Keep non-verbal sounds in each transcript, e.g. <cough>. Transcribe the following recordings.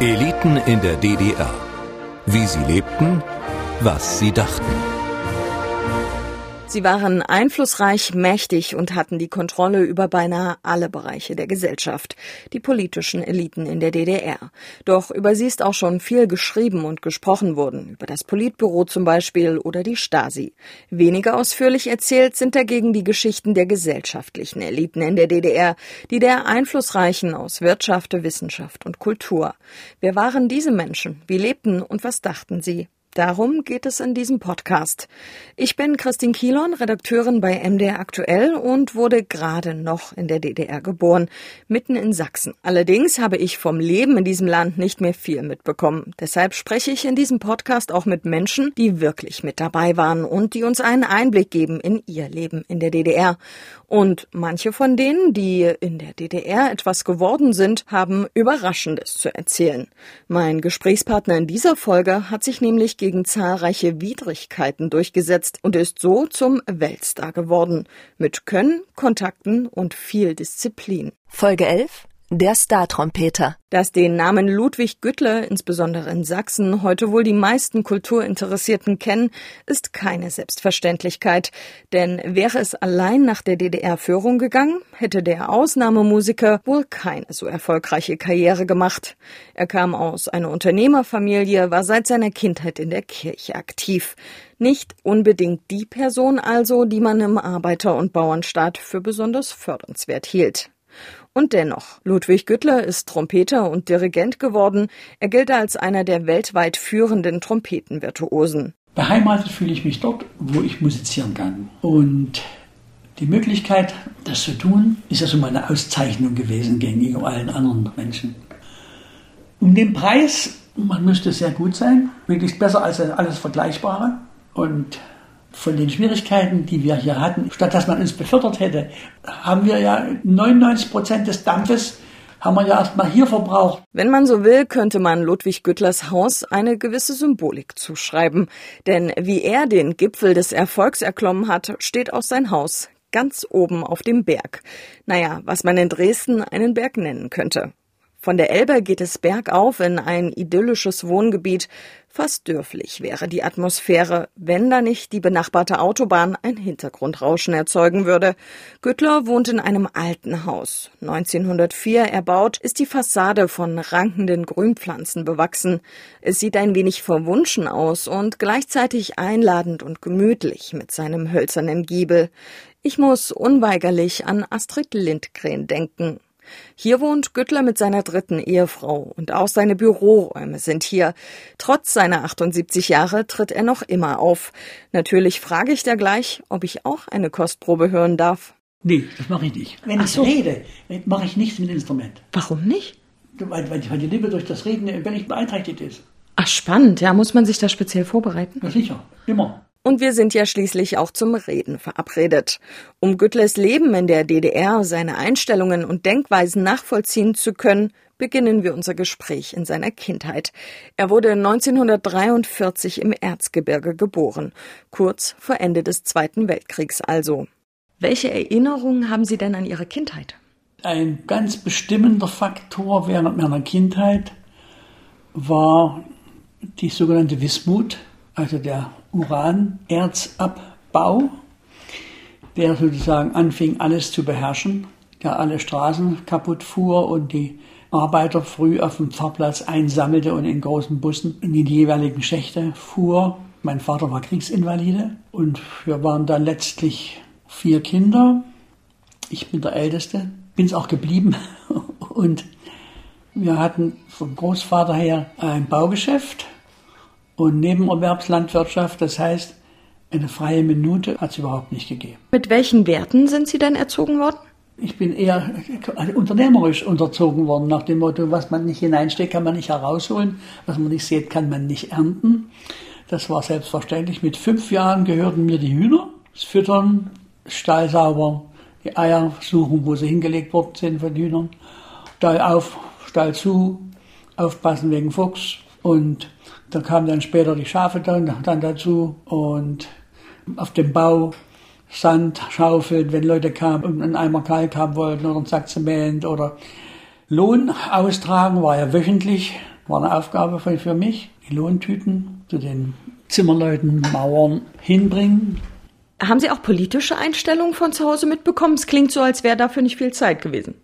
Eliten in der DDR. Wie sie lebten, was sie dachten. Sie waren einflussreich, mächtig und hatten die Kontrolle über beinahe alle Bereiche der Gesellschaft, die politischen Eliten in der DDR. Doch über sie ist auch schon viel geschrieben und gesprochen worden, über das Politbüro zum Beispiel oder die Stasi. Weniger ausführlich erzählt sind dagegen die Geschichten der gesellschaftlichen Eliten in der DDR, die der Einflussreichen aus Wirtschaft, Wissenschaft und Kultur. Wer waren diese Menschen? Wie lebten und was dachten sie? Darum geht es in diesem Podcast. Ich bin Christine Kielon, Redakteurin bei MDR Aktuell und wurde gerade noch in der DDR geboren, mitten in Sachsen. Allerdings habe ich vom Leben in diesem Land nicht mehr viel mitbekommen. Deshalb spreche ich in diesem Podcast auch mit Menschen, die wirklich mit dabei waren und die uns einen Einblick geben in ihr Leben in der DDR. Und manche von denen, die in der DDR etwas geworden sind, haben Überraschendes zu erzählen. Mein Gesprächspartner in dieser Folge hat sich nämlich gegen zahlreiche Widrigkeiten durchgesetzt und ist so zum Weltstar geworden. Mit Können, Kontakten und viel Disziplin. Folge 11 der Star-Trompeter. Dass den Namen Ludwig Güttler, insbesondere in Sachsen, heute wohl die meisten Kulturinteressierten kennen, ist keine Selbstverständlichkeit. Denn wäre es allein nach der DDR-Führung gegangen, hätte der Ausnahmemusiker wohl keine so erfolgreiche Karriere gemacht. Er kam aus einer Unternehmerfamilie, war seit seiner Kindheit in der Kirche aktiv. Nicht unbedingt die Person also, die man im Arbeiter- und Bauernstaat für besonders fördernswert hielt. Und dennoch, Ludwig Güttler ist Trompeter und Dirigent geworden. Er gilt als einer der weltweit führenden Trompetenvirtuosen. Beheimatet fühle ich mich dort, wo ich musizieren kann. Und die Möglichkeit, das zu tun, ist ja so meine Auszeichnung gewesen gegenüber allen anderen Menschen. Um den Preis, man müsste sehr gut sein, möglichst besser als alles Vergleichbare. Und von den Schwierigkeiten, die wir hier hatten, statt dass man uns befördert hätte, haben wir ja 99 Prozent des Dampfes haben wir ja erstmal hier verbraucht. Wenn man so will, könnte man Ludwig Güttlers Haus eine gewisse Symbolik zuschreiben. Denn wie er den Gipfel des Erfolgs erklommen hat, steht auch sein Haus ganz oben auf dem Berg. Naja, was man in Dresden einen Berg nennen könnte. Von der Elbe geht es bergauf in ein idyllisches Wohngebiet. Fast dürflich wäre die Atmosphäre, wenn da nicht die benachbarte Autobahn ein Hintergrundrauschen erzeugen würde. Güttler wohnt in einem alten Haus. 1904 erbaut, ist die Fassade von rankenden Grünpflanzen bewachsen. Es sieht ein wenig verwunschen aus und gleichzeitig einladend und gemütlich mit seinem hölzernen Giebel. Ich muss unweigerlich an Astrid Lindgren denken. Hier wohnt Güttler mit seiner dritten Ehefrau und auch seine Büroräume sind hier. Trotz seiner 78 Jahre tritt er noch immer auf. Natürlich frage ich da gleich, ob ich auch eine Kostprobe hören darf. Nee, das mache ich nicht. Wenn ich so. rede, mache ich nichts mit dem Instrument. Warum nicht? Weil, weil die Lippe durch das Reden völlig beeinträchtigt ist. Ach, spannend. Ja, muss man sich da speziell vorbereiten? Ja, sicher. Immer. Und wir sind ja schließlich auch zum Reden verabredet. Um Güttlers Leben in der DDR, seine Einstellungen und Denkweisen nachvollziehen zu können, beginnen wir unser Gespräch in seiner Kindheit. Er wurde 1943 im Erzgebirge geboren, kurz vor Ende des Zweiten Weltkriegs also. Welche Erinnerungen haben Sie denn an Ihre Kindheit? Ein ganz bestimmender Faktor während meiner Kindheit war die sogenannte Wismut, also der Uranerzabbau, der sozusagen anfing, alles zu beherrschen, der alle Straßen kaputt fuhr und die Arbeiter früh auf dem Pfarrplatz einsammelte und in großen Bussen in die jeweiligen Schächte fuhr. Mein Vater war Kriegsinvalide und wir waren dann letztlich vier Kinder. Ich bin der Älteste, bin es auch geblieben <laughs> und wir hatten vom Großvater her ein Baugeschäft und Nebenerwerbslandwirtschaft, das heißt, eine freie Minute hat es überhaupt nicht gegeben. Mit welchen Werten sind Sie denn erzogen worden? Ich bin eher unternehmerisch unterzogen worden, nach dem Motto, was man nicht hineinsteckt, kann man nicht herausholen, was man nicht sieht, kann man nicht ernten. Das war selbstverständlich. Mit fünf Jahren gehörten mir die Hühner, das Füttern, Stall sauber, die Eier suchen, wo sie hingelegt worden sind von Hühnern, Stall auf, Stall zu, aufpassen wegen Fuchs und da kamen dann später die Schafe dann, dann dazu und auf dem Bau Sand schaufeln, wenn Leute kamen und einen Eimer Kalk haben wollten oder einen Sack Zement oder Lohn austragen war ja wöchentlich War eine Aufgabe für mich. Die Lohntüten zu den Zimmerleuten, Mauern hinbringen. Haben Sie auch politische Einstellungen von zu Hause mitbekommen? Es klingt so, als wäre dafür nicht viel Zeit gewesen.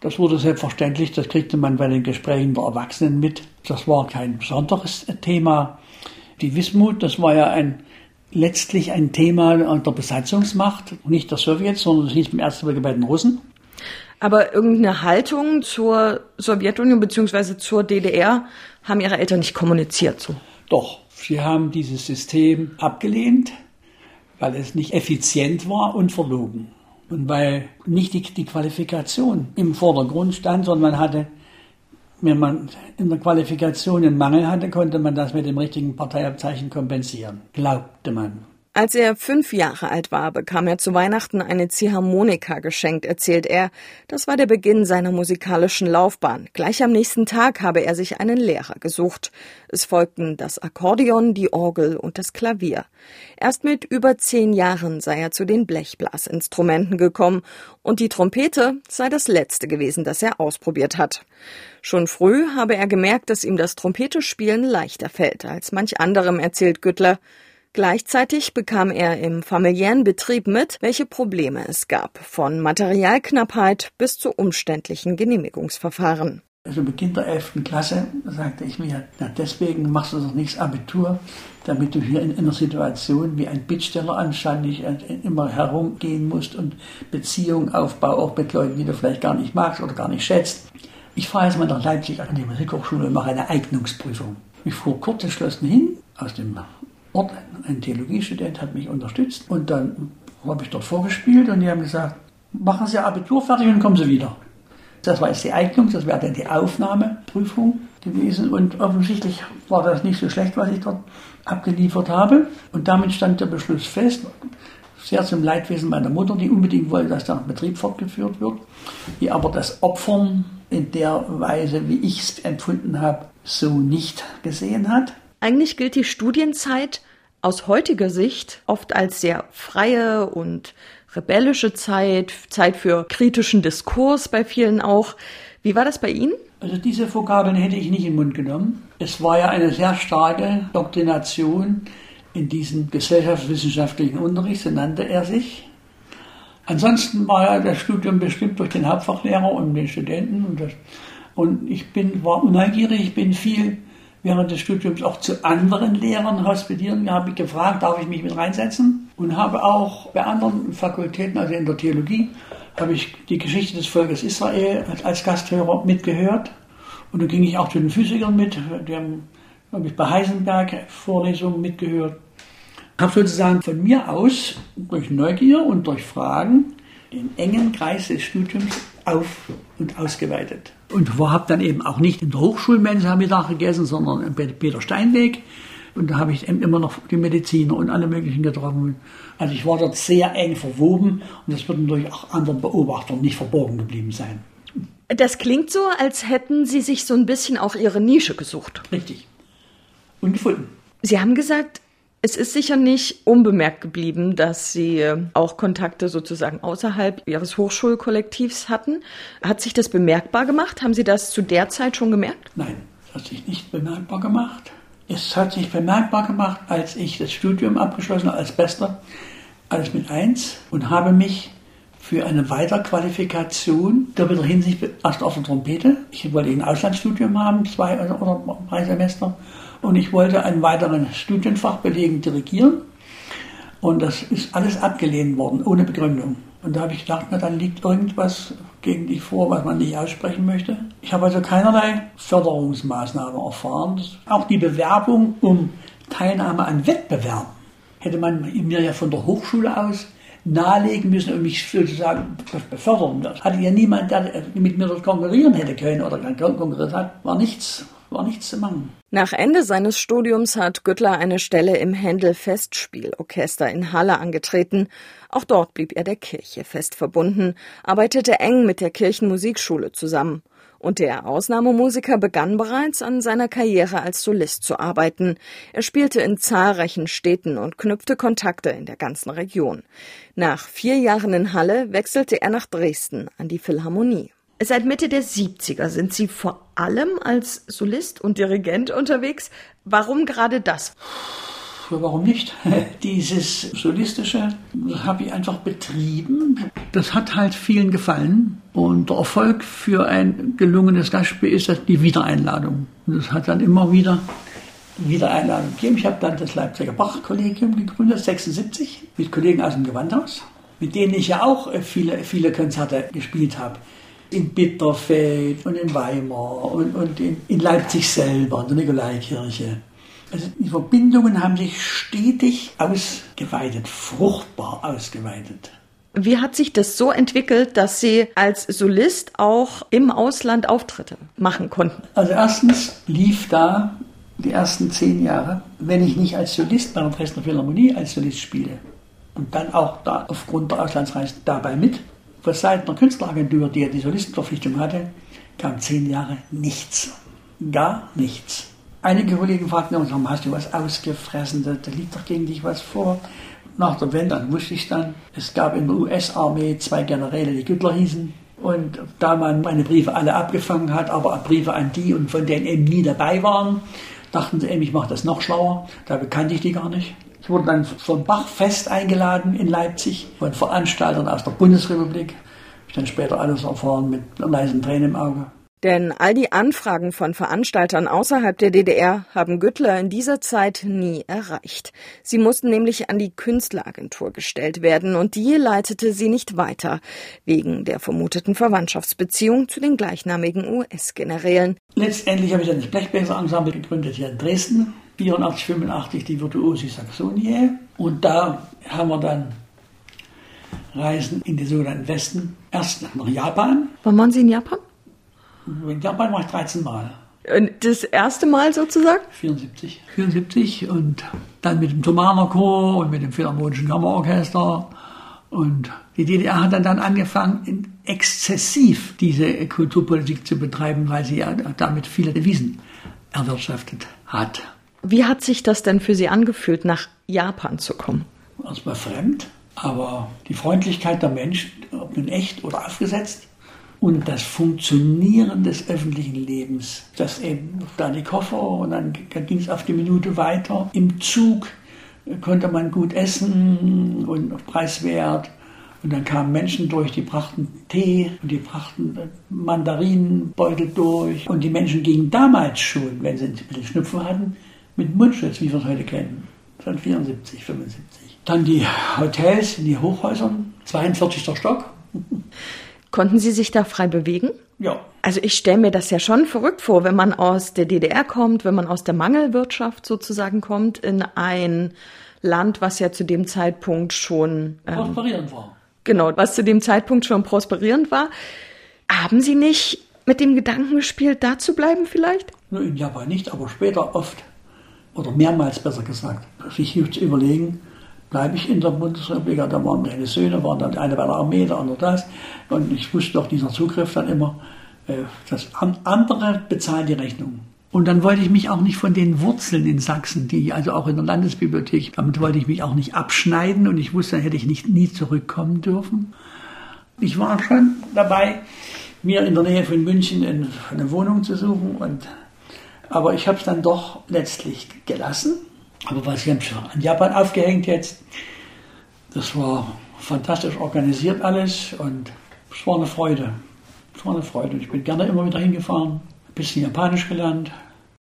Das wurde selbstverständlich, das kriegte man bei den Gesprächen der Erwachsenen mit. Das war kein besonderes Thema. Die Wismut, das war ja ein, letztlich ein Thema der Besatzungsmacht, nicht der Sowjets, sondern es hieß im Ersten Weltkrieg bei den Russen. Aber irgendeine Haltung zur Sowjetunion bzw. zur DDR haben Ihre Eltern nicht kommuniziert so? Doch, sie haben dieses System abgelehnt, weil es nicht effizient war und verlogen. Und weil nicht die, die Qualifikation im Vordergrund stand, sondern man hatte, wenn man in der Qualifikation einen Mangel hatte, konnte man das mit dem richtigen Parteiabzeichen kompensieren, glaubte man. Als er fünf Jahre alt war, bekam er zu Weihnachten eine Ziehharmonika geschenkt, erzählt er. Das war der Beginn seiner musikalischen Laufbahn. Gleich am nächsten Tag habe er sich einen Lehrer gesucht. Es folgten das Akkordeon, die Orgel und das Klavier. Erst mit über zehn Jahren sei er zu den Blechblasinstrumenten gekommen und die Trompete sei das letzte gewesen, das er ausprobiert hat. Schon früh habe er gemerkt, dass ihm das Trompetespielen leichter fällt als manch anderem, erzählt Güttler. Gleichzeitig bekam er im familiären Betrieb mit, welche Probleme es gab, von Materialknappheit bis zu umständlichen Genehmigungsverfahren. Also Beginn der 11. Klasse sagte ich mir, na deswegen machst du doch nichts Abitur, damit du hier in einer Situation wie ein Bittsteller anscheinend immer herumgehen musst und Beziehungen aufbauen, auch mit Leuten, die du vielleicht gar nicht magst oder gar nicht schätzt. Ich fahre jetzt mal nach Leipzig an die Musikhochschule und mache eine Eignungsprüfung. Ich fuhr kurz entschlossen hin aus dem Ort, ein Theologiestudent hat mich unterstützt und dann habe ich dort vorgespielt und die haben gesagt, machen Sie Abitur fertig und kommen Sie wieder. Das war jetzt die Eignung, das wäre dann die Aufnahmeprüfung gewesen und offensichtlich war das nicht so schlecht, was ich dort abgeliefert habe und damit stand der Beschluss fest, sehr zum Leidwesen meiner Mutter, die unbedingt wollte, dass der Betrieb fortgeführt wird, die aber das Opfern in der Weise, wie ich es empfunden habe, so nicht gesehen hat. Eigentlich gilt die Studienzeit aus heutiger Sicht oft als sehr freie und rebellische Zeit, Zeit für kritischen Diskurs bei vielen auch. Wie war das bei Ihnen? Also diese Vokabeln hätte ich nicht in den Mund genommen. Es war ja eine sehr starke Doktrination in diesem gesellschaftswissenschaftlichen Unterricht, so nannte er sich. Ansonsten war ja das Studium bestimmt durch den Hauptfachlehrer und den Studenten. Und, das, und ich bin, war neugierig, ich bin viel während des Studiums auch zu anderen Lehrern hospitieren. Da habe ich gefragt, darf ich mich mit reinsetzen? Und habe auch bei anderen Fakultäten, also in der Theologie, habe ich die Geschichte des Volkes Israel als Gasthörer mitgehört. Und dann ging ich auch zu den Physikern mit. Die haben, habe ich bei Heisenberg Vorlesungen mitgehört. Habe sozusagen von mir aus durch Neugier und durch Fragen den engen Kreis des Studiums auf und ausgeweitet. Und habe dann eben auch nicht in der Hochschulmensa am Mittag gegessen, sondern bei Peter Steinweg. Und da habe ich immer noch die Mediziner und alle möglichen getroffen. Also ich war dort sehr eng verwoben und das wird natürlich auch anderen Beobachtern nicht verborgen geblieben sein. Das klingt so, als hätten Sie sich so ein bisschen auch Ihre Nische gesucht. Richtig. Und gefunden. Sie haben gesagt, es ist sicher nicht unbemerkt geblieben, dass Sie äh, auch Kontakte sozusagen außerhalb Ihres Hochschulkollektivs hatten. Hat sich das bemerkbar gemacht? Haben Sie das zu der Zeit schon gemerkt? Nein, es hat sich nicht bemerkbar gemacht. Es hat sich bemerkbar gemacht, als ich das Studium abgeschlossen habe als Bester, alles mit eins und habe mich für eine Weiterqualifikation doppelter Hinsicht erst auf der Trompete. Ich wollte ein Auslandsstudium haben, zwei oder drei Semester und ich wollte ein weiteres Studienfach belegen, dirigieren. Und das ist alles abgelehnt worden, ohne Begründung. Und da habe ich gedacht, na dann liegt irgendwas gegen dich vor, was man nicht aussprechen möchte. Ich habe also keinerlei Förderungsmaßnahmen erfahren. Auch die Bewerbung um Teilnahme an Wettbewerben hätte man mir ja von der Hochschule aus nahelegen müssen und mich sozusagen befördern. Das hatte ja niemand, der mit mir konkurrieren hätte können oder konkurriert hat, war nichts war nichts zu machen. Nach Ende seines Studiums hat Güttler eine Stelle im Händel Festspielorchester in Halle angetreten. Auch dort blieb er der Kirche fest verbunden, arbeitete eng mit der Kirchenmusikschule zusammen. Und der Ausnahmemusiker begann bereits an seiner Karriere als Solist zu arbeiten. Er spielte in zahlreichen Städten und knüpfte Kontakte in der ganzen Region. Nach vier Jahren in Halle wechselte er nach Dresden an die Philharmonie. Seit Mitte der 70er sind Sie vor allem als Solist und Dirigent unterwegs. Warum gerade das? Warum nicht? <laughs> Dieses Solistische habe ich einfach betrieben. Das hat halt vielen gefallen. Und der Erfolg für ein gelungenes Gastspiel ist die Wiedereinladung. Und das hat dann immer wieder Wiedereinladung gegeben. Ich habe dann das Leipziger Bach-Kollegium gegründet, 76, mit Kollegen aus dem Gewandhaus, mit denen ich ja auch viele, viele Konzerte gespielt habe in Bitterfeld und in Weimar und, und in, in Leipzig selber, in der Nikolaikirche. Also die Verbindungen haben sich stetig ausgeweitet, fruchtbar ausgeweitet. Wie hat sich das so entwickelt, dass Sie als Solist auch im Ausland Auftritte machen konnten? Also erstens lief da die ersten zehn Jahre, wenn ich nicht als Solist bei der Dresdner Philharmonie als Solist spiele und dann auch da aufgrund der Auslandsreise dabei mit, von Seiten der Künstleragentur, die ja die Solistenverpflichtung hatte, kam zehn Jahre nichts. Gar nichts. Einige Kollegen fragten uns, hast du was ausgefressen? Da, da liegt doch gegen dich was vor. Nach der Wende, dann wusste ich dann, es gab in der US-Armee zwei Generäle, die Güttler hießen. Und da man meine Briefe alle abgefangen hat, aber Briefe an die und von denen eben nie dabei waren, dachten sie eben, ich mache das noch schlauer. Da bekannte ich die gar nicht. Ich wurde dann vom Bachfest eingeladen in Leipzig von Veranstaltern aus der Bundesrepublik. Ich dann später alles erfahren mit leisen Tränen im Auge. Denn all die Anfragen von Veranstaltern außerhalb der DDR haben Güttler in dieser Zeit nie erreicht. Sie mussten nämlich an die Künstleragentur gestellt werden und die leitete sie nicht weiter, wegen der vermuteten Verwandtschaftsbeziehung zu den gleichnamigen US-Generälen. Letztendlich habe ich dann das Blechbläser-Ensemble gegründet hier in Dresden 84, 85 die Virtuosi Saxonie. Und da haben wir dann Reisen in den sogenannten Westen. Erst nach Japan. Wann waren Sie in Japan? In Japan war ich 13 Mal. Das erste Mal sozusagen? 74. 74 und dann mit dem Thomaner Chor und mit dem Philharmonischen Kammerorchester. Und die DDR hat dann, dann angefangen, exzessiv diese Kulturpolitik zu betreiben, weil sie ja damit viele Devisen erwirtschaftet hat. Wie hat sich das denn für Sie angefühlt, nach Japan zu kommen? Erstmal fremd, aber die Freundlichkeit der Menschen, ob nun echt oder aufgesetzt, und das Funktionieren des öffentlichen Lebens. Das eben da die Koffer und dann ging es auf die Minute weiter. Im Zug konnte man gut essen und preiswert. Und dann kamen Menschen durch, die brachten Tee und die brachten Mandarinenbeutel durch. Und die Menschen gingen damals schon, wenn sie ein bisschen Schnupfen hatten, mit Mundschutz, wie wir es heute kennen. Von 74, 75. Dann die Hotels in die Hochhäusern, 42. Stock. <laughs> Konnten Sie sich da frei bewegen? Ja. Also ich stelle mir das ja schon verrückt vor, wenn man aus der DDR kommt, wenn man aus der Mangelwirtschaft sozusagen kommt, in ein Land, was ja zu dem Zeitpunkt schon ähm, prosperierend war. Genau, was zu dem Zeitpunkt schon prosperierend war. Haben Sie nicht mit dem Gedanken gespielt, da zu bleiben vielleicht? Nur in Japan nicht, aber später oft oder mehrmals besser gesagt, sich zu überlegen, bleibe ich in der Bundesrepublik, da waren meine Söhne, waren dann eine bei der Armee, der andere das. Und ich wusste doch dieser Zugriff dann immer, äh, dass andere bezahlen die Rechnung. Und dann wollte ich mich auch nicht von den Wurzeln in Sachsen, die also auch in der Landesbibliothek, damit wollte ich mich auch nicht abschneiden und ich wusste, dann hätte ich nicht nie zurückkommen dürfen. Ich war schon dabei, mir in der Nähe von München eine Wohnung zu suchen und aber ich habe es dann doch letztlich gelassen. Aber was ich an Japan aufgehängt jetzt, das war fantastisch organisiert alles und es war eine Freude. Es war eine Freude. Ich bin gerne immer wieder hingefahren, ein bisschen Japanisch gelernt,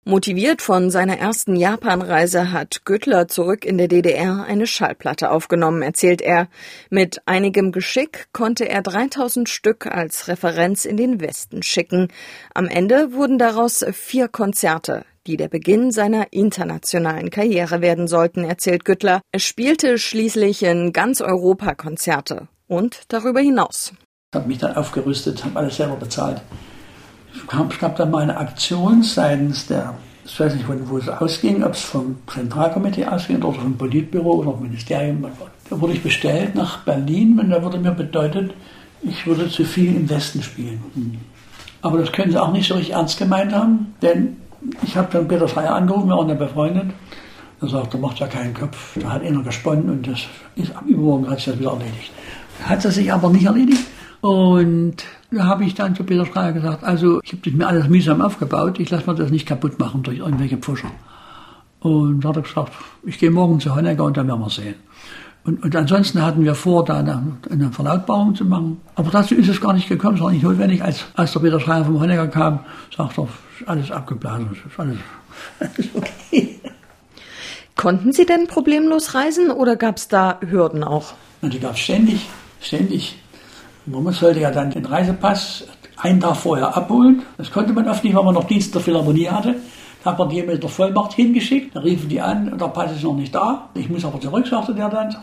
Motiviert von seiner ersten Japanreise hat Güttler zurück in der DDR eine Schallplatte aufgenommen, erzählt er. Mit einigem Geschick konnte er 3000 Stück als Referenz in den Westen schicken. Am Ende wurden daraus vier Konzerte, die der Beginn seiner internationalen Karriere werden sollten, erzählt Güttler. Er spielte schließlich in ganz Europa Konzerte und darüber hinaus. Habe mich dann aufgerüstet, habe alles selber bezahlt es gab dann mal eine Aktion seitens der, ich weiß nicht, wo es ausging, ob es vom Zentralkomitee ausging oder vom Politbüro oder vom Ministerium. Da wurde ich bestellt nach Berlin und da wurde mir bedeutet, ich würde zu viel im Westen spielen. Aber das können sie auch nicht so richtig ernst gemeint haben, denn ich habe dann Peter Freier angerufen, wir waren ja befreundet. Er sagte, macht ja keinen Kopf. Da hat einer gesponnen und das ist ab übermorgen hat sich das wieder erledigt. Hat es sich aber nicht erledigt. Und da habe ich dann zu Peter Schreier gesagt, also ich habe das mir alles mühsam aufgebaut, ich lasse mir das nicht kaputt machen durch irgendwelche Pfuscher. Und da hat er gesagt, ich gehe morgen zu Honecker und dann werden wir sehen. Und, und ansonsten hatten wir vor, da eine, eine Verlautbarung zu machen. Aber dazu ist es gar nicht gekommen, es war nicht notwendig. Als, als der Peter Schreier vom Honecker kam, sagt er, ist alles abgeblasen, ist alles, <laughs> alles okay. Konnten Sie denn problemlos reisen oder gab es da Hürden auch? Und die gab es ständig, ständig. Man sollte ja dann den Reisepass einen Tag vorher abholen. Das konnte man oft nicht, weil man noch Dienst der Philharmonie hatte. Da hat man die mit der Vollmacht hingeschickt. Da riefen die an, der Pass ist noch nicht da. Ich muss aber zurück, sagte der dann.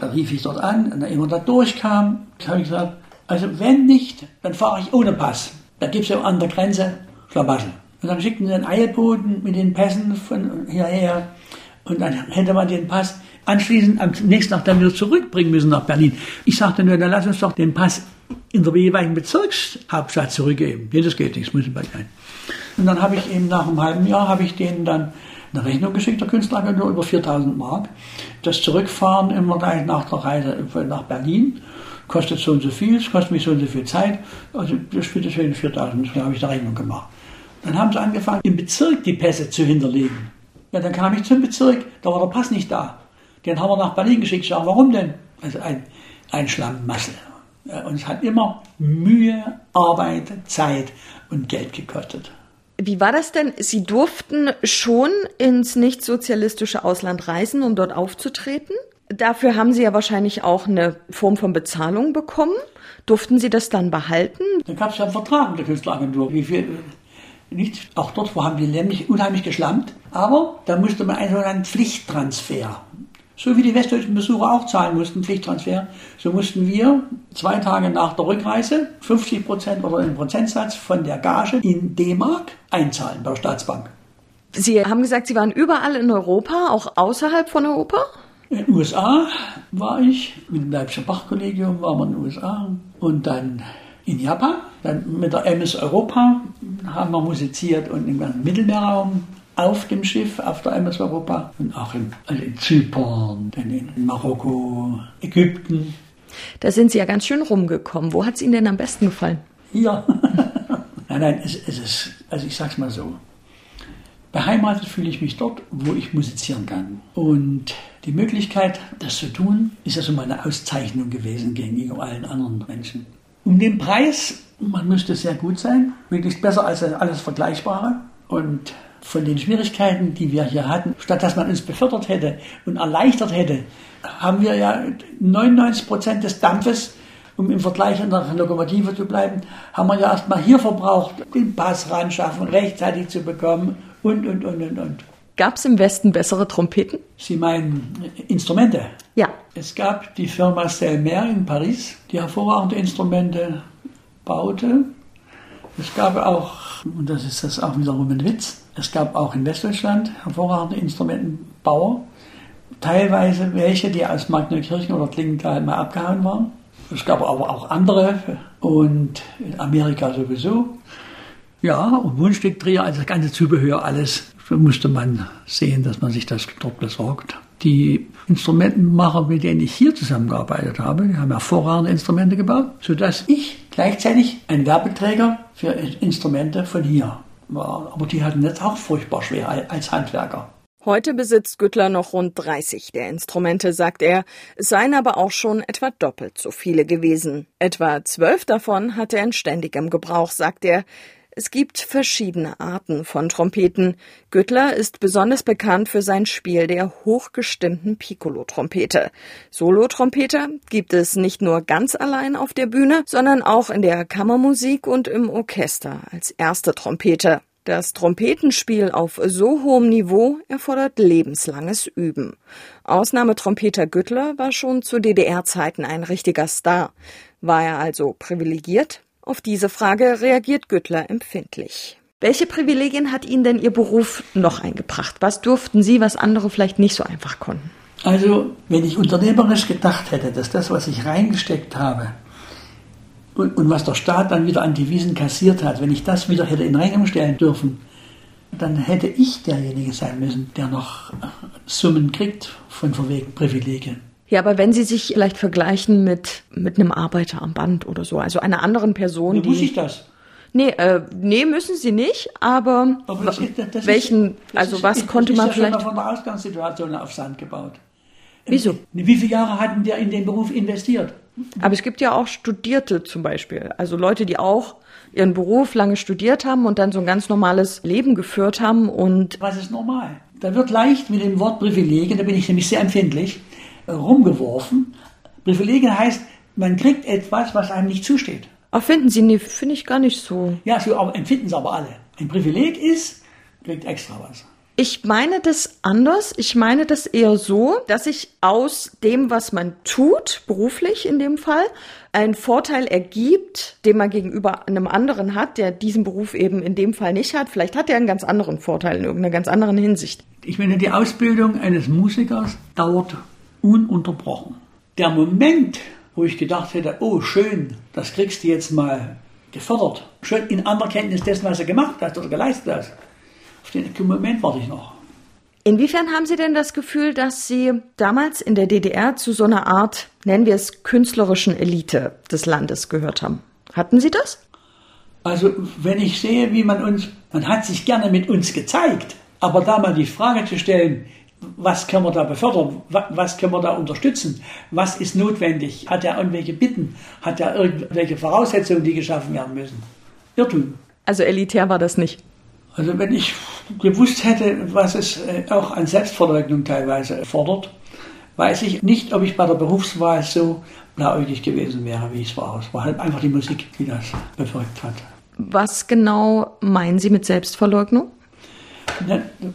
Da rief ich dort an und dann immer da durchkam, habe ich gesagt, also wenn nicht, dann fahre ich ohne Pass. Da gibt es ja an der Grenze Schlamassel. Und dann schickten sie einen Eilboten mit den Pässen von hierher und dann hätte man den Pass anschließend am nächsten Tag dann wieder zurückbringen müssen nach Berlin. Ich sagte nur, dann lass uns doch den Pass in der jeweiligen Bezirkshauptstadt zurückgeben. Nee, das geht nicht, das muss ich bei sein. Und dann habe ich eben nach einem halben Jahr, habe ich denen dann eine Rechnung geschickt, der Künstleragentur, über 4000 Mark. Das Zurückfahren immer gleich nach der Reise nach Berlin kostet so und so viel, es kostet mich so und so viel Zeit. Also das bitte schön 4000, da habe ich eine Rechnung gemacht. Dann haben sie angefangen, im Bezirk die Pässe zu hinterlegen. Ja, dann kam ich zum Bezirk, da war der Pass nicht da. Den haben wir nach Berlin geschickt. Ich sage, warum denn? Also ein, ein Schlammmassel. Und es hat immer Mühe, Arbeit, Zeit und Geld gekostet. Wie war das denn? Sie durften schon ins nicht-sozialistische Ausland reisen, um dort aufzutreten? Dafür haben Sie ja wahrscheinlich auch eine Form von Bezahlung bekommen. Durften Sie das dann behalten? Dann gab es ja einen Vertrag mit der Künstleragentur. Wie viel, nicht, auch dort wo haben die nämlich unheimlich geschlampt. Aber da musste man einen sogenannten Pflichttransfer so wie die westdeutschen Besucher auch zahlen mussten, Pflichttransfer, so mussten wir zwei Tage nach der Rückreise 50 Prozent oder einen Prozentsatz von der Gage in D-Mark einzahlen bei der Staatsbank. Sie haben gesagt, Sie waren überall in Europa, auch außerhalb von Europa? In den USA war ich, mit dem Leipziger Bachkollegium waren wir in den USA und dann in Japan. Dann mit der MS Europa haben wir musiziert und im Mittelmeerraum auf dem Schiff, auf der MS Europa und auch in, also in Zypern, dann in Marokko, Ägypten. Da sind Sie ja ganz schön rumgekommen. Wo hat es Ihnen denn am besten gefallen? Hier. <laughs> nein, nein, es, es ist, also ich sag's mal so. Beheimatet fühle ich mich dort, wo ich musizieren kann. Und die Möglichkeit, das zu tun, ist ja schon mal eine Auszeichnung gewesen gegenüber allen anderen Menschen. Um den Preis, man müsste sehr gut sein, möglichst besser als alles Vergleichbare. Und von den Schwierigkeiten, die wir hier hatten, statt dass man uns befördert hätte und erleichtert hätte, haben wir ja 99 Prozent des Dampfes, um im Vergleich in der Lokomotive zu bleiben, haben wir ja erstmal hier verbraucht, den Pass ran schaffen, rechtzeitig zu bekommen und, und, und, und, und. Gab es im Westen bessere Trompeten? Sie meinen Instrumente? Ja. Es gab die Firma Selmer in Paris, die hervorragende Instrumente baute. Es gab auch, und das ist das auch wiederum ein Witz, es gab auch in Westdeutschland hervorragende Instrumentenbauer, teilweise welche, die aus Magnetkirchen oder Klingenthal mal abgehauen waren. Es gab aber auch andere und in Amerika sowieso. Ja, und Mundstückdreher, also das ganze Zubehör, alles, musste man sehen, dass man sich das dort besorgt. Die Instrumentenmacher, mit denen ich hier zusammengearbeitet habe, die haben hervorragende Instrumente gebaut, sodass ich gleichzeitig ein Werbeträger für Instrumente von hier. Aber die hatten jetzt auch furchtbar schwer als Handwerker. Heute besitzt Güttler noch rund 30 der Instrumente, sagt er. Es seien aber auch schon etwa doppelt so viele gewesen. Etwa zwölf davon hat er in ständigem Gebrauch, sagt er. Es gibt verschiedene Arten von Trompeten. Güttler ist besonders bekannt für sein Spiel der hochgestimmten Piccolo-Trompete. Solo-Trompeter gibt es nicht nur ganz allein auf der Bühne, sondern auch in der Kammermusik und im Orchester als erste Trompete. Das Trompetenspiel auf so hohem Niveau erfordert lebenslanges Üben. Ausnahmetrompeter Güttler war schon zu DDR-Zeiten ein richtiger Star. War er also privilegiert? Auf diese Frage reagiert Güttler empfindlich. Welche Privilegien hat Ihnen denn Ihr Beruf noch eingebracht? Was durften Sie, was andere vielleicht nicht so einfach konnten? Also, wenn ich unternehmerisch gedacht hätte, dass das, was ich reingesteckt habe und, und was der Staat dann wieder an Devisen kassiert hat, wenn ich das wieder hätte in Rechnung stellen dürfen, dann hätte ich derjenige sein müssen, der noch Summen kriegt von verwegten Privilegien. Ja, aber wenn Sie sich vielleicht vergleichen mit, mit einem Arbeiter am Band oder so, also einer anderen Person, die. muss ich das? Nee, äh, nee, müssen Sie nicht, aber, Aber das ist- das ist- welchen, das also ist- was das konnte ist man ja vielleicht. mal von der Ausgangssituation auf Sand gebaut. Wieso? Wie viele Jahre hatten der in den Beruf investiert? Aber es gibt ja auch Studierte zum Beispiel, also Leute, die auch ihren Beruf lange studiert haben und dann so ein ganz normales Leben geführt haben und Was ist normal? Da wird leicht mit dem Wort Privilegien, da bin ich nämlich sehr empfindlich, rumgeworfen. Privilegien heißt, man kriegt etwas, was einem nicht zusteht. auch finden Sie, nee, finde ich gar nicht so. Ja, so empfinden es aber alle. Ein Privileg ist, kriegt extra was. Ich meine das anders. Ich meine das eher so, dass sich aus dem, was man tut, beruflich in dem Fall, ein Vorteil ergibt, den man gegenüber einem anderen hat, der diesen Beruf eben in dem Fall nicht hat. Vielleicht hat er einen ganz anderen Vorteil in irgendeiner ganz anderen Hinsicht. Ich meine, die Ausbildung eines Musikers dauert ununterbrochen. Der Moment, wo ich gedacht hätte, oh schön, das kriegst du jetzt mal gefördert, schön in Anerkenntnis dessen, was du gemacht hast oder geleistet hast, auf den Moment warte ich noch. Inwiefern haben Sie denn das Gefühl, dass Sie damals in der DDR zu so einer Art, nennen wir es, künstlerischen Elite des Landes gehört haben? Hatten Sie das? Also wenn ich sehe, wie man uns, man hat sich gerne mit uns gezeigt, aber da mal die Frage zu stellen, was können wir da befördern, wa- was können wir da unterstützen, was ist notwendig, hat er irgendwelche Bitten, hat er irgendwelche Voraussetzungen, die geschaffen werden müssen. Irrtum. Also elitär war das nicht. Also wenn ich gewusst hätte, was es äh, auch an Selbstverleugnung teilweise fordert, weiß ich nicht, ob ich bei der Berufswahl so blauäugig gewesen wäre, wie es war. Es war halt einfach die Musik, die das bewirkt hat. Was genau meinen Sie mit Selbstverleugnung?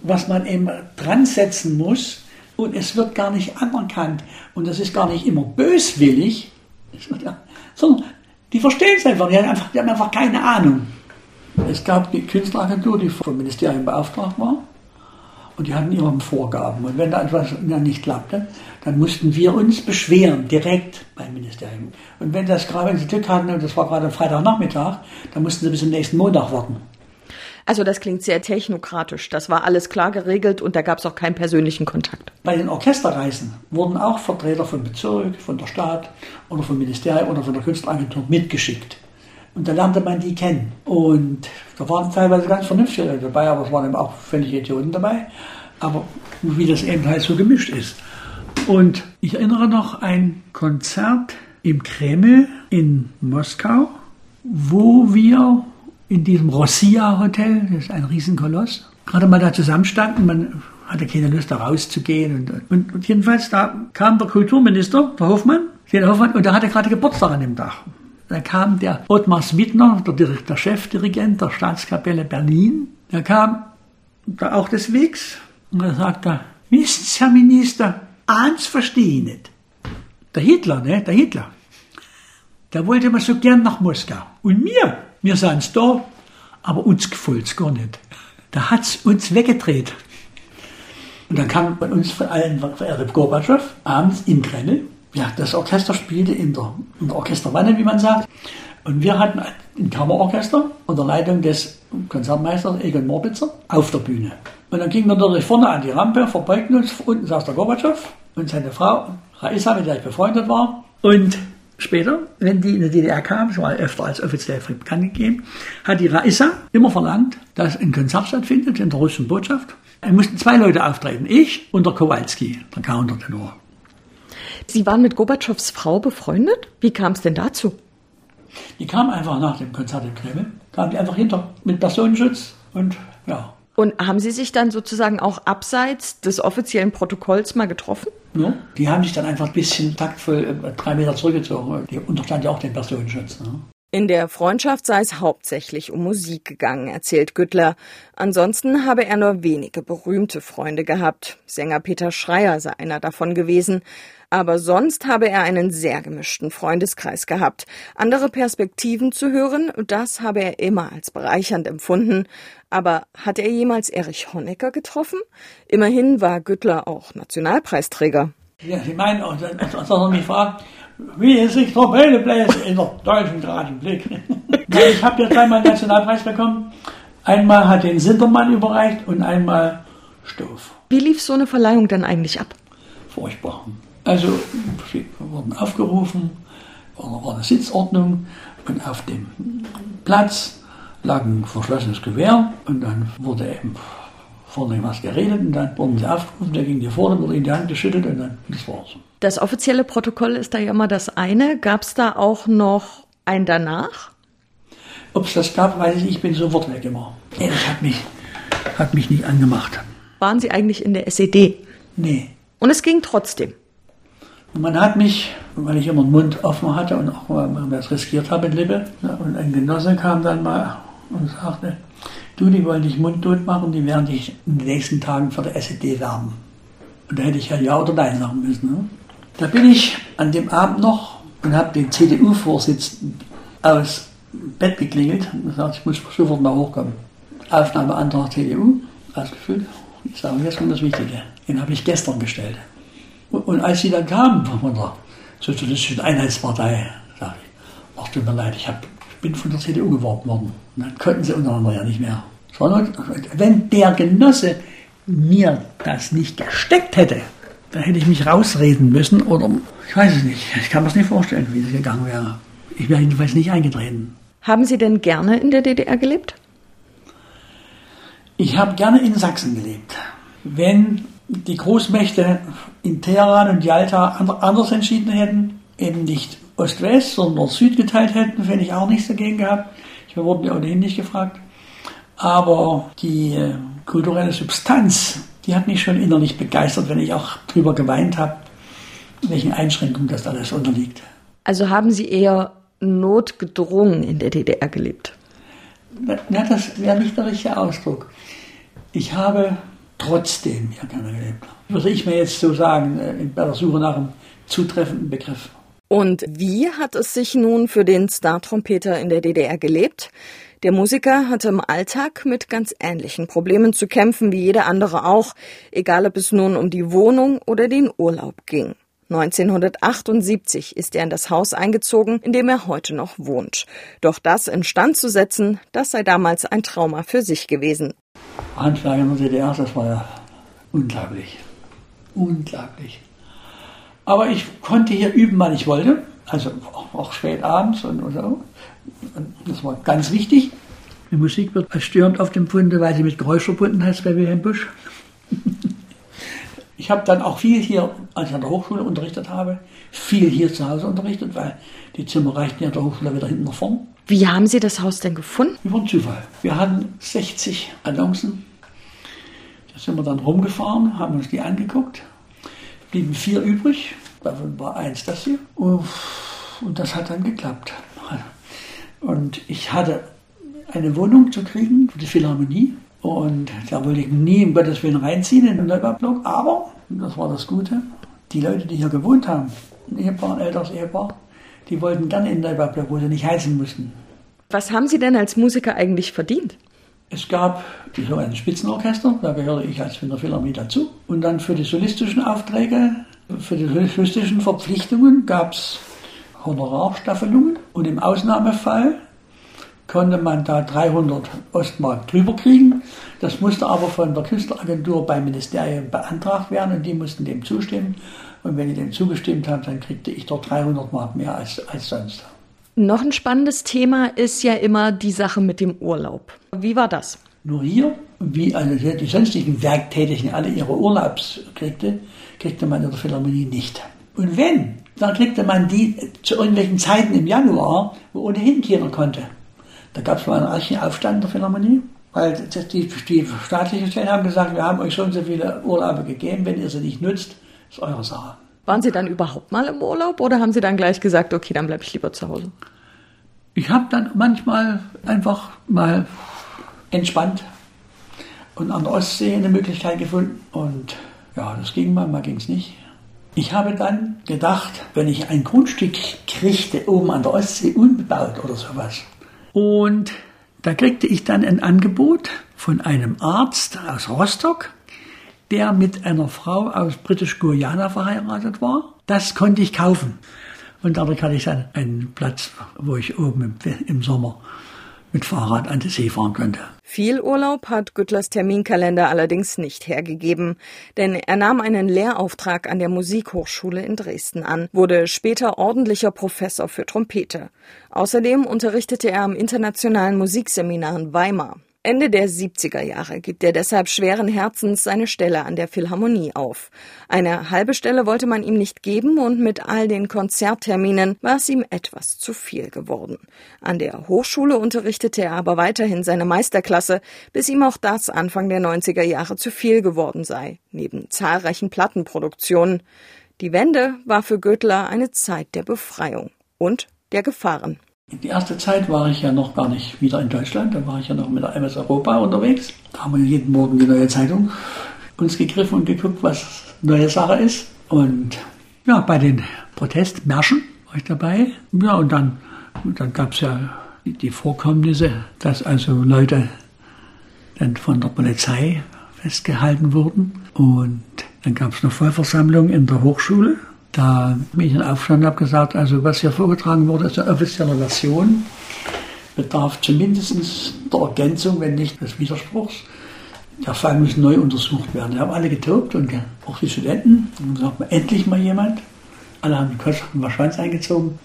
Was man eben dran setzen muss und es wird gar nicht anerkannt und das ist gar nicht immer böswillig, sondern die verstehen es einfach, die haben einfach, die haben einfach keine Ahnung. Es gab die Künstleragentur, die vom Ministerium beauftragt war und die hatten ihre Vorgaben und wenn da etwas nicht klappte, dann mussten wir uns beschweren, direkt beim Ministerium. Und wenn das gerade, wenn sie Glück hatten, und das war gerade Freitagnachmittag, dann mussten sie bis zum nächsten Montag warten. Also das klingt sehr technokratisch. Das war alles klar geregelt und da gab es auch keinen persönlichen Kontakt. Bei den Orchesterreisen wurden auch Vertreter vom Bezirk, von der Stadt oder vom Ministerium oder von der Künstleragentur mitgeschickt. Und da lernte man die kennen. Und da waren teilweise ganz vernünftige Leute dabei, aber es waren eben auch völlig Idioten dabei. Aber wie das eben halt so gemischt ist. Und ich erinnere noch ein Konzert im Kreml in Moskau, wo wir in diesem Rossia Hotel, das ist ein Riesenkoloss, gerade mal da zusammenstanden. Man hatte keine Lust, da rauszugehen. Und, und, und jedenfalls, da kam der Kulturminister, der Hofmann, der Hofmann, und der hatte gerade Geburtstag an dem Tag. Da kam der Ottmar Switner, der, der Chefdirigent der Staatskapelle Berlin. Der kam da auch des Wegs und er sagte, wissen Sie, Herr Minister, eins verstehe ich nicht. Der Hitler, ne, der Hitler, der wollte immer so gern nach Moskau. Und wir, wir sind's da, aber uns gefällt's gar nicht. Da hat's uns weggedreht. Und dann kam bei uns von allen verehrte Gorbatschow abends im Kreml. Ja, das Orchester spielte in der, in der Orchesterwanne, wie man sagt. Und wir hatten ein Kammerorchester unter Leitung des Konzertmeisters Egon Morbitzer auf der Bühne. Und dann gingen wir natürlich vorne an die Rampe, verbeugten uns, unten saß der Gorbatschow und seine Frau Raisa, mit der ich befreundet war. Und später, wenn die in die DDR kam, es war öfter als offiziell bekannt gegeben, hat die Raisa immer verlangt, dass ein Konzert stattfindet in der russischen Botschaft. Es mussten zwei Leute auftreten, ich und der Kowalski, der Countertenor. Sie waren mit Gorbatschows Frau befreundet? Wie kam es denn dazu? Die kam einfach nach dem Konzert im Kreml, kam die einfach hinter mit Personenschutz und ja. Und haben Sie sich dann sozusagen auch abseits des offiziellen Protokolls mal getroffen? Ne? Die haben sich dann einfach ein bisschen taktvoll äh, drei Meter zurückgezogen. Die unterstand ja auch den Personenschutz. Ne? In der Freundschaft sei es hauptsächlich um Musik gegangen, erzählt Güttler. Ansonsten habe er nur wenige berühmte Freunde gehabt. Sänger Peter Schreier sei einer davon gewesen. Aber sonst habe er einen sehr gemischten Freundeskreis gehabt. Andere Perspektiven zu hören, das habe er immer als bereichernd empfunden. Aber hat er jemals Erich Honecker getroffen? Immerhin war Güttler auch Nationalpreisträger. Ja, Sie meinen, und dann hat er mich gefragt, wie es sich Trompete bläst in der deutschen Radioblick. ja, <laughs> ich habe ja dreimal Nationalpreis bekommen. Einmal hat den Sintermann überreicht und einmal Stoff. Wie lief so eine Verleihung denn eigentlich ab? Furchtbar. Also wir wurden aufgerufen, war eine Sitzordnung und auf dem Platz lag ein verschlossenes Gewehr und dann wurde eben vorne was geredet und dann wurden sie aufgerufen, der ging hier vorne, wurde in die Hand geschüttelt und dann, das war's. Das offizielle Protokoll ist da ja immer das eine. Gab es da auch noch ein danach? Ob es das gab, weiß ich nicht, ich bin sofort weg immer. Das hat mich, hat mich nicht angemacht. Waren Sie eigentlich in der SED? Nee. Und es ging trotzdem? Man hat mich, weil ich immer den Mund offen hatte und auch mal was riskiert habe in Lippe, und ein Genosse kam dann mal und sagte, du, die wollen dich mundtot machen, die werden dich in den nächsten Tagen für die SED werben. Und da hätte ich ja Ja oder Nein sagen müssen. Ne? Da bin ich an dem Abend noch und habe den CDU-Vorsitzenden aus Bett geklingelt und gesagt, ich muss sofort mal hochkommen. Aufnahmeantrag CDU, ausgefüllt. Ich sage, jetzt kommt das Wichtige. Den habe ich gestern gestellt. Und, und als sie dann kamen <laughs> von der Sozialistischen Einheitspartei, sage ich, ach tut mir leid, ich hab, bin von der CDU geworben worden. Und dann konnten sie untereinander ja nicht mehr. Sondern wenn der Genosse mir das nicht gesteckt hätte, da hätte ich mich rausreden müssen oder ich weiß es nicht. Ich kann mir das nicht vorstellen, wie es gegangen wäre. Ich wäre jedenfalls nicht eingetreten. Haben Sie denn gerne in der DDR gelebt? Ich habe gerne in Sachsen gelebt. Wenn die Großmächte in Teheran und Jalta anders entschieden hätten, eben nicht Ost-West, sondern Süd geteilt hätten, hätte ich auch nichts dagegen gehabt. Ich wurde ja ohnehin nicht gefragt. Aber die äh, kulturelle Substanz, die hat mich schon innerlich begeistert, wenn ich auch drüber geweint habe, welchen Einschränkungen das alles unterliegt. Also haben Sie eher notgedrungen in der DDR gelebt? Na, das wäre nicht der richtige Ausdruck. Ich habe trotzdem hier gerne gelebt. Würde ich mir jetzt so sagen, äh, bei der Suche nach einem zutreffenden Begriff. Und wie hat es sich nun für den Star-Trompeter in der DDR gelebt? Der Musiker hatte im Alltag mit ganz ähnlichen Problemen zu kämpfen wie jeder andere auch, egal ob es nun um die Wohnung oder den Urlaub ging. 1978 ist er in das Haus eingezogen, in dem er heute noch wohnt. Doch das instand zu setzen, das sei damals ein Trauma für sich gewesen. Handschlag in der DDR, das war ja unglaublich. Unglaublich. Aber ich konnte hier üben, wann ich wollte. Also auch spät abends und, und so. Das war ganz wichtig. Die Musik wird störend auf dem Funde, weil sie mit Geräusch verbunden heißt bei Wilhelm Busch. <laughs> Ich habe dann auch viel hier, als ich an der Hochschule unterrichtet habe, viel hier zu Hause unterrichtet, weil die Zimmer reichten ja der Hochschule wieder hinten nach vorn. Wie haben Sie das Haus denn gefunden? Über einen Zufall. Wir hatten 60 Annoncen. Da sind wir dann rumgefahren, haben uns die angeguckt. Blieben vier übrig. Davon war eins das hier. Und das hat dann geklappt. Und ich hatte eine Wohnung zu kriegen für die Philharmonie. Und da wollte ich nie im Gottes Willen reinziehen in den Neubau-Block. Aber, das war das Gute, die Leute, die hier gewohnt haben, ein Ehepaar, ein älteres Ehepaar, die wollten gerne in den Neubau-Block, wo sie nicht heizen mussten. Was haben Sie denn als Musiker eigentlich verdient? Es gab die sogenannten Spitzenorchester, da gehörte ich als der Philharmonie dazu. Und dann für die solistischen Aufträge, für die solistischen Verpflichtungen gab es Honorarstaffelungen. Und im Ausnahmefall konnte man da 300 Ostmark drüber kriegen. Das musste aber von der Künstleragentur beim Ministerium beantragt werden und die mussten dem zustimmen. Und wenn die dem zugestimmt haben, dann kriegte ich dort 300 Mark mehr als, als sonst. Noch ein spannendes Thema ist ja immer die Sache mit dem Urlaub. Wie war das? Nur hier, wie also die sonstigen Werktätigen alle ihre Urlaubs kriegte, kriegte man in der Philharmonie nicht. Und wenn, dann kriegte man die zu irgendwelchen Zeiten im Januar, wo ohnehin keiner konnte. Da gab es mal einen reichen Aufstand in der Philharmonie, weil die, die staatlichen Stellen haben gesagt, wir haben euch schon so viele Urlaube gegeben, wenn ihr sie nicht nutzt, ist eure Sache. Waren Sie dann überhaupt mal im Urlaub oder haben Sie dann gleich gesagt, okay, dann bleibe ich lieber zu Hause? Ich habe dann manchmal einfach mal entspannt und an der Ostsee eine Möglichkeit gefunden. Und ja, das ging mal, mal ging es nicht. Ich habe dann gedacht, wenn ich ein Grundstück kriegte oben an der Ostsee unbebaut oder sowas, und da kriegte ich dann ein Angebot von einem Arzt aus Rostock, der mit einer Frau aus Britisch-Guyana verheiratet war. Das konnte ich kaufen. Und dadurch hatte ich dann einen Platz, wo ich oben im, Sommer mit Fahrrad an die See fahren könnte. Viel Urlaub hat Güttlers Terminkalender allerdings nicht hergegeben, denn er nahm einen Lehrauftrag an der Musikhochschule in Dresden an, wurde später ordentlicher Professor für Trompete. Außerdem unterrichtete er am Internationalen Musikseminar in Weimar. Ende der 70er Jahre gibt er deshalb schweren Herzens seine Stelle an der Philharmonie auf. Eine halbe Stelle wollte man ihm nicht geben und mit all den Konzertterminen war es ihm etwas zu viel geworden. An der Hochschule unterrichtete er aber weiterhin seine Meisterklasse, bis ihm auch das Anfang der 90er Jahre zu viel geworden sei, neben zahlreichen Plattenproduktionen. Die Wende war für Göttler eine Zeit der Befreiung und der Gefahren. Die erste Zeit war ich ja noch gar nicht wieder in Deutschland, da war ich ja noch mit der MS Europa unterwegs. Da haben wir jeden Morgen die neue Zeitung uns gegriffen und geguckt, was neue Sache ist. Und ja, bei den Protestmärschen war ich dabei. Ja, und dann, dann gab es ja die, Vorkommnisse, dass also Leute dann von der Polizei festgehalten wurden. Und dann gab es eine Vollversammlung in der Hochschule da bin ich dann aufgestanden und habe gesagt, also was hier vorgetragen wurde, ist eine offizielle Version, bedarf zumindest der Ergänzung, wenn nicht des Widerspruchs. Der Fall muss neu untersucht werden. Die haben alle getobt und auch die Studenten. Und dann sagt endlich mal jemand. Alle haben den Kopf und Schwanz eingezogen.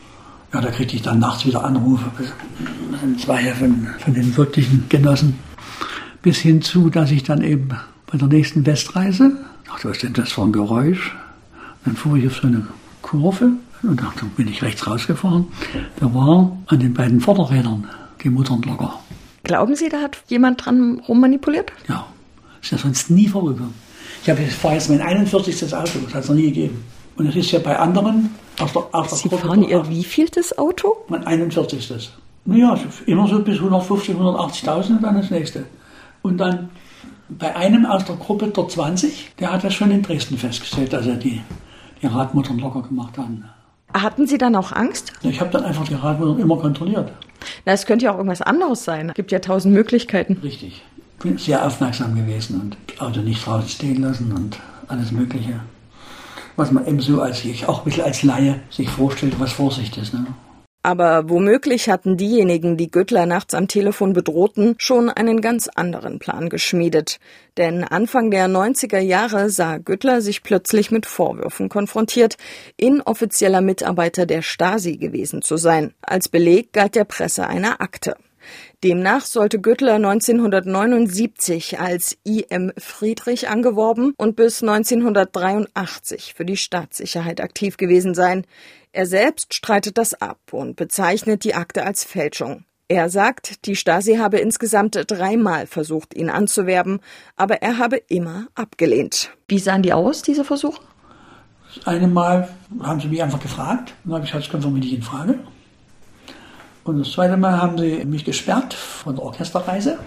Ja, da kriegte ich dann nachts wieder Anrufe. Zwei von, von den wirklichen Genossen. Bis hin zu, dass ich dann eben bei der nächsten Westreise dachte, was ist denn das für ein Geräusch? Dann fuhr ich auf so eine Kurve und dann bin ich rechts rausgefahren. Da war an den beiden Vorderrädern die Muttern locker. Glauben Sie, da hat jemand dran rummanipuliert? Ja, ist ja sonst nie vorgekommen. Ich habe fahre jetzt mein 41. Auto, das hat es noch nie gegeben. Und es ist ja bei anderen aus der, aus der Sie Gruppe fahren Ihr wievieltes Auto? Mein 41. Naja, immer so bis 150, 180.000 und dann das nächste. Und dann bei einem aus der Gruppe der 20, der hat das schon in Dresden festgestellt, dass er die die Radmuttern locker gemacht haben. Hatten Sie dann auch Angst? Ich habe dann einfach die Radmuttern immer kontrolliert. Na, es könnte ja auch irgendwas anderes sein. Es gibt ja tausend Möglichkeiten. Richtig. Ich bin sehr aufmerksam gewesen und Auto nicht draußen stehen lassen und alles Mögliche. Was man eben so als ich auch ein bisschen als Laie sich vorstellt, was Vorsicht ist. Ne? Aber womöglich hatten diejenigen, die Güttler nachts am Telefon bedrohten, schon einen ganz anderen Plan geschmiedet. Denn Anfang der 90er Jahre sah Güttler sich plötzlich mit Vorwürfen konfrontiert, inoffizieller Mitarbeiter der Stasi gewesen zu sein. Als Beleg galt der Presse eine Akte. Demnach sollte Güttler 1979 als I.M. Friedrich angeworben und bis 1983 für die Staatssicherheit aktiv gewesen sein. Er selbst streitet das ab und bezeichnet die Akte als Fälschung. Er sagt, die Stasi habe insgesamt dreimal versucht, ihn anzuwerben, aber er habe immer abgelehnt. Wie sahen die aus, diese Versuche? Das eine Mal haben sie mich einfach gefragt. Dann habe ich gesagt, das kommt für mich nicht in Frage. Und das zweite Mal haben sie mich gesperrt von der Orchesterreise,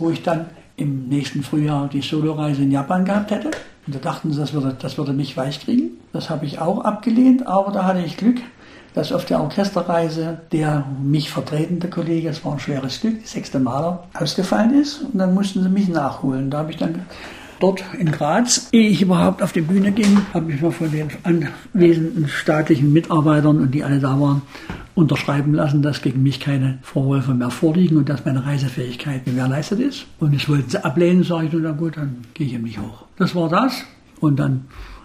wo ich dann im nächsten Frühjahr die Soloreise in Japan gehabt hätte. Und da dachten sie, das würde, das würde mich weich kriegen. Das habe ich auch abgelehnt, aber da hatte ich Glück, dass auf der Orchesterreise der mich vertretende Kollege, es war ein schweres Glück, die sechste Maler, ausgefallen ist. Und dann mussten sie mich nachholen. Da habe ich dann dort in Graz, ehe ich überhaupt auf die Bühne ging, habe ich mir von den anwesenden staatlichen Mitarbeitern und die alle da waren, unterschreiben lassen, dass gegen mich keine Vorwürfe mehr vorliegen und dass meine Reisefähigkeit gewährleistet ist. Und das wollten sie ablehnen, sage ich, na gut, dann gehe ich eben nicht hoch. Das war das. Und dann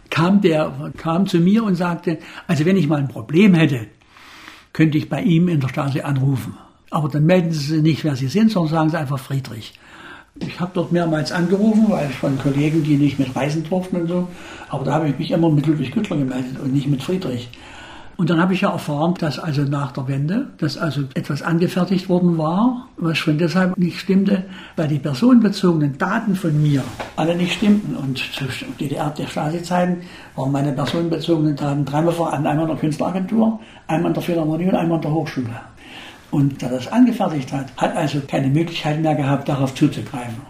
kam der, kam zu mir und sagte, also wenn ich mal ein Problem hätte, könnte ich bei ihm in der Stasi anrufen. Aber dann melden Sie sich nicht, wer Sie sind, sondern sagen Sie einfach Friedrich. Ich habe dort mehrmals angerufen, weil von Kollegen, die nicht mit reisen durften und so, aber da habe ich mich immer mit Ludwig Güttler gemeldet und nicht mit Friedrich. Und dann habe ich ja erfahren, dass also nach der Wende, dass also etwas angefertigt worden war, was schon deshalb nicht stimmte, weil die personenbezogenen Daten von mir alle nicht stimmten. Und zu DDR der Stasi-Zeiten waren meine personenbezogenen Daten dreimal voran, einmal in der Künstleragentur, einmal in der Philharmonie und einmal in der Hochschule. Und der das angefertigt hat, hat also keine Möglichkeit mehr gehabt, darauf zuzugreifen.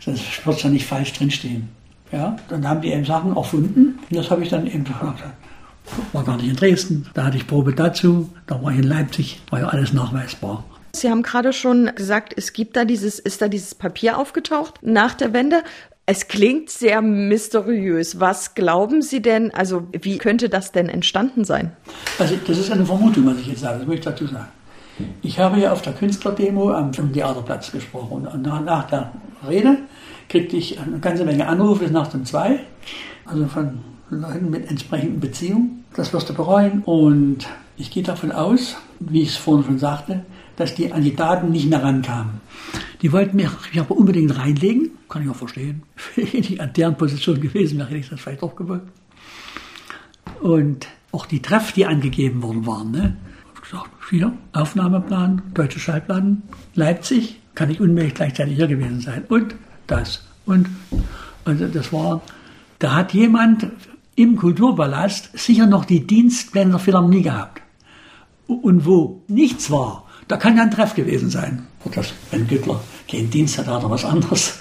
Sonst wird es ja nicht falsch drinstehen. Ja, dann haben die eben Sachen erfunden und das habe ich dann eben gefragt war gar nicht in Dresden. Da hatte ich Probe dazu. Da war ich in Leipzig. War ja alles nachweisbar. Sie haben gerade schon gesagt, es gibt da dieses, ist da dieses Papier aufgetaucht nach der Wende. Es klingt sehr mysteriös. Was glauben Sie denn, also wie könnte das denn entstanden sein? Also das ist eine Vermutung, was ich jetzt sage, das möchte ich dazu sagen. Ich habe ja auf der Künstlerdemo am Theaterplatz gesprochen und nach, nach der Rede kriegte ich eine ganze Menge Anrufe bis nachts um zwei, also von Leuten mit entsprechenden Beziehungen. Das wirst du bereuen und ich gehe davon aus, wie ich es vorhin schon sagte, dass die an die Daten nicht mehr rankamen. Die wollten mich aber unbedingt reinlegen, kann ich auch verstehen. <laughs> Wenn ich an deren Position gewesen wäre, hätte ich das vielleicht auch gewollt. Und auch die Treff, die angegeben worden waren, ne? Ich gesagt, hier, Aufnahmeplan, Deutsche Schallplatten, Leipzig, kann ich unmöglich gleichzeitig hier gewesen sein. Und das. Und also das war, da hat jemand im Kulturpalast sicher noch die Dienstpläne der Philharmonie gehabt. Und wo nichts war, da kann ja ein Treff gewesen sein. Das, wenn Güttler keinen Dienst hat, hat er was anderes.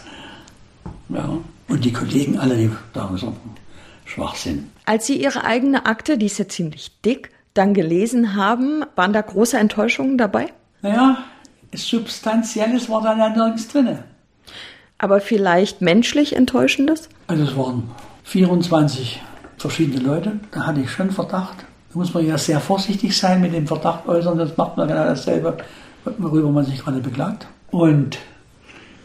Ja. Und die Kollegen alle, die da so Schwachsinn. Als Sie Ihre eigene Akte, die ist ja ziemlich dick, dann gelesen haben, waren da große Enttäuschungen dabei? Naja, Substanzielles war da ja nirgends drin. Aber vielleicht menschlich Enttäuschendes? Also es waren 24 verschiedene Leute. Da hatte ich schon Verdacht. Da muss man ja sehr vorsichtig sein mit dem Verdacht äußern. Das macht man genau dasselbe, worüber man sich gerade beklagt. Und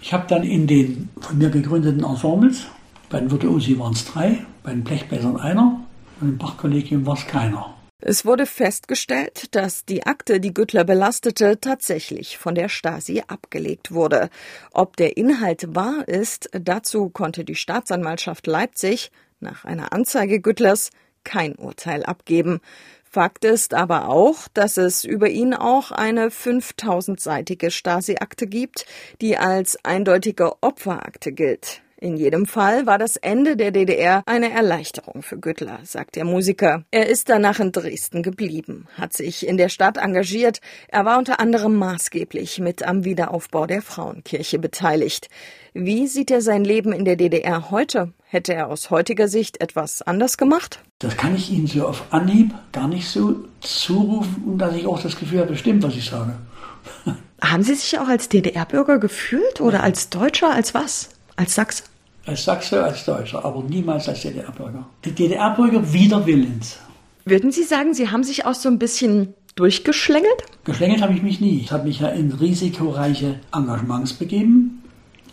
ich habe dann in den von mir gegründeten Ensembles, bei den Virtuosi waren es drei, bei den Blechbläsern einer und im Bachkollegium war es keiner. Es wurde festgestellt, dass die Akte, die Güttler belastete, tatsächlich von der Stasi abgelegt wurde. Ob der Inhalt wahr ist, dazu konnte die Staatsanwaltschaft Leipzig nach einer Anzeige Güttlers kein Urteil abgeben. Fakt ist aber auch, dass es über ihn auch eine 5000-seitige Stasi-Akte gibt, die als eindeutige Opferakte gilt. In jedem Fall war das Ende der DDR eine Erleichterung für Güttler, sagt der Musiker. Er ist danach in Dresden geblieben, hat sich in der Stadt engagiert. Er war unter anderem maßgeblich mit am Wiederaufbau der Frauenkirche beteiligt. Wie sieht er sein Leben in der DDR heute? Hätte er aus heutiger Sicht etwas anders gemacht? Das kann ich Ihnen so auf Anhieb gar nicht so zurufen, dass ich auch das Gefühl habe, stimmt, was ich sage. <laughs> Haben Sie sich auch als DDR-Bürger gefühlt oder als Deutscher, als was? Als Sachse? Als Sachse, als Deutscher, aber niemals als DDR-Bürger. Die DDR-Bürger wider Willens. Würden Sie sagen, Sie haben sich auch so ein bisschen durchgeschlängelt? Geschlängelt habe ich mich nie. Ich habe mich ja in risikoreiche Engagements begeben.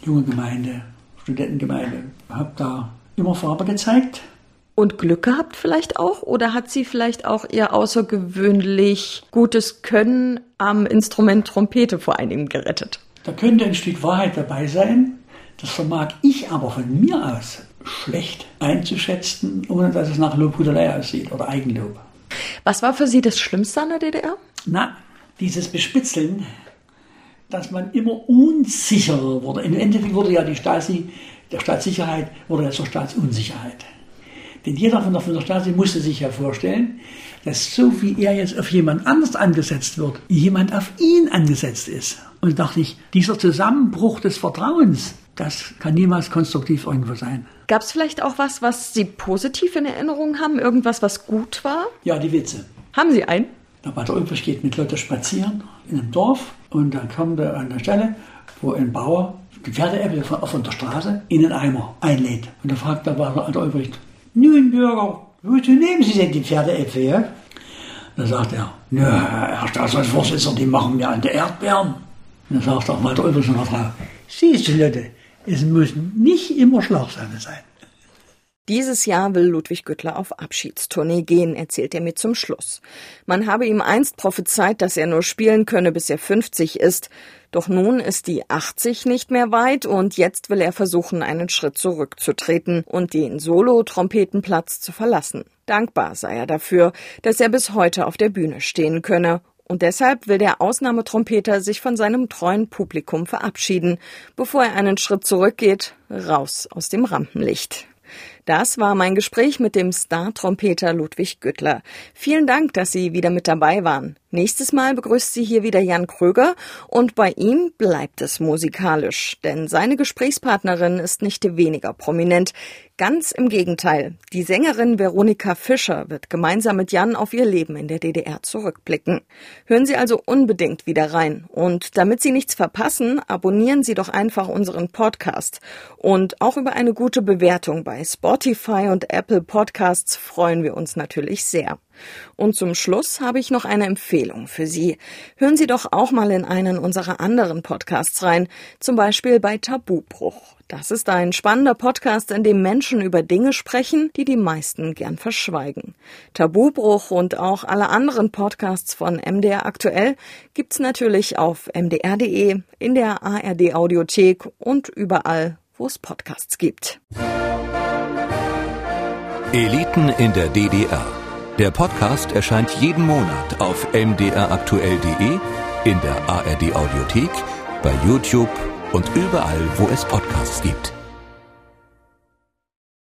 Junge Gemeinde, Studentengemeinde. Habe da immer Farbe gezeigt. Und Glück gehabt vielleicht auch? Oder hat sie vielleicht auch ihr außergewöhnlich gutes Können am Instrument Trompete vor allen Dingen gerettet? Da könnte ein Stück Wahrheit dabei sein. Das vermag ich aber von mir aus schlecht einzuschätzen, ohne dass es nach Lobhudelei aussieht oder Eigenlob. Was war für Sie das Schlimmste an der DDR? Na, dieses Bespitzeln, dass man immer unsicherer wurde. Im Endeffekt wurde ja die Stasi, der Staatssicherheit, wurde ja zur Staatsunsicherheit. Denn jeder von der, von der Stasi musste sich ja vorstellen, dass so wie er jetzt auf jemand anders angesetzt wird, jemand auf ihn angesetzt ist. Und da dachte ich, dieser Zusammenbruch des Vertrauens, das kann niemals konstruktiv irgendwo sein. Gab es vielleicht auch was, was Sie positiv in Erinnerung haben? Irgendwas, was gut war? Ja, die Witze. Haben Sie einen? Da war der Ulbrich geht mit Leuten spazieren in einem Dorf und dann kommt er an der Stelle, wo ein Bauer die Pferdeäpfel von, von der Straße in einen Eimer einlädt. Und da fragt der, der Ulbricht, nun Bürger, wozu nehmen Sie denn die Pferdeäpfel? Ja? Da sagt er, nö, Herr Staatsratsvorsitzender, die machen mir an der Erdbeeren. Und dann sagt auch Walter Ulbricht der Frau, siehst du Leute, es müssen nicht immer Schlagsahne sein. Dieses Jahr will Ludwig Güttler auf Abschiedstournee gehen, erzählt er mir zum Schluss. Man habe ihm einst prophezeit, dass er nur spielen könne, bis er 50 ist. Doch nun ist die 80 nicht mehr weit und jetzt will er versuchen, einen Schritt zurückzutreten und den Solo-Trompetenplatz zu verlassen. Dankbar sei er dafür, dass er bis heute auf der Bühne stehen könne und deshalb will der Ausnahmetrompeter sich von seinem treuen Publikum verabschieden, bevor er einen Schritt zurückgeht, raus aus dem Rampenlicht. Das war mein Gespräch mit dem Star-Trompeter Ludwig Güttler. Vielen Dank, dass Sie wieder mit dabei waren. Nächstes Mal begrüßt Sie hier wieder Jan Kröger und bei ihm bleibt es musikalisch, denn seine Gesprächspartnerin ist nicht weniger prominent. Ganz im Gegenteil. Die Sängerin Veronika Fischer wird gemeinsam mit Jan auf ihr Leben in der DDR zurückblicken. Hören Sie also unbedingt wieder rein. Und damit Sie nichts verpassen, abonnieren Sie doch einfach unseren Podcast. Und auch über eine gute Bewertung bei Spot Spotify und Apple Podcasts freuen wir uns natürlich sehr. Und zum Schluss habe ich noch eine Empfehlung für Sie. Hören Sie doch auch mal in einen unserer anderen Podcasts rein, zum Beispiel bei Tabubruch. Das ist ein spannender Podcast, in dem Menschen über Dinge sprechen, die die meisten gern verschweigen. Tabubruch und auch alle anderen Podcasts von MDR aktuell gibt's natürlich auf mdr.de, in der ARD Audiothek und überall, wo es Podcasts gibt. Eliten in der DDR. Der Podcast erscheint jeden Monat auf mdraktuell.de, in der ARD Audiothek, bei YouTube und überall, wo es Podcasts gibt.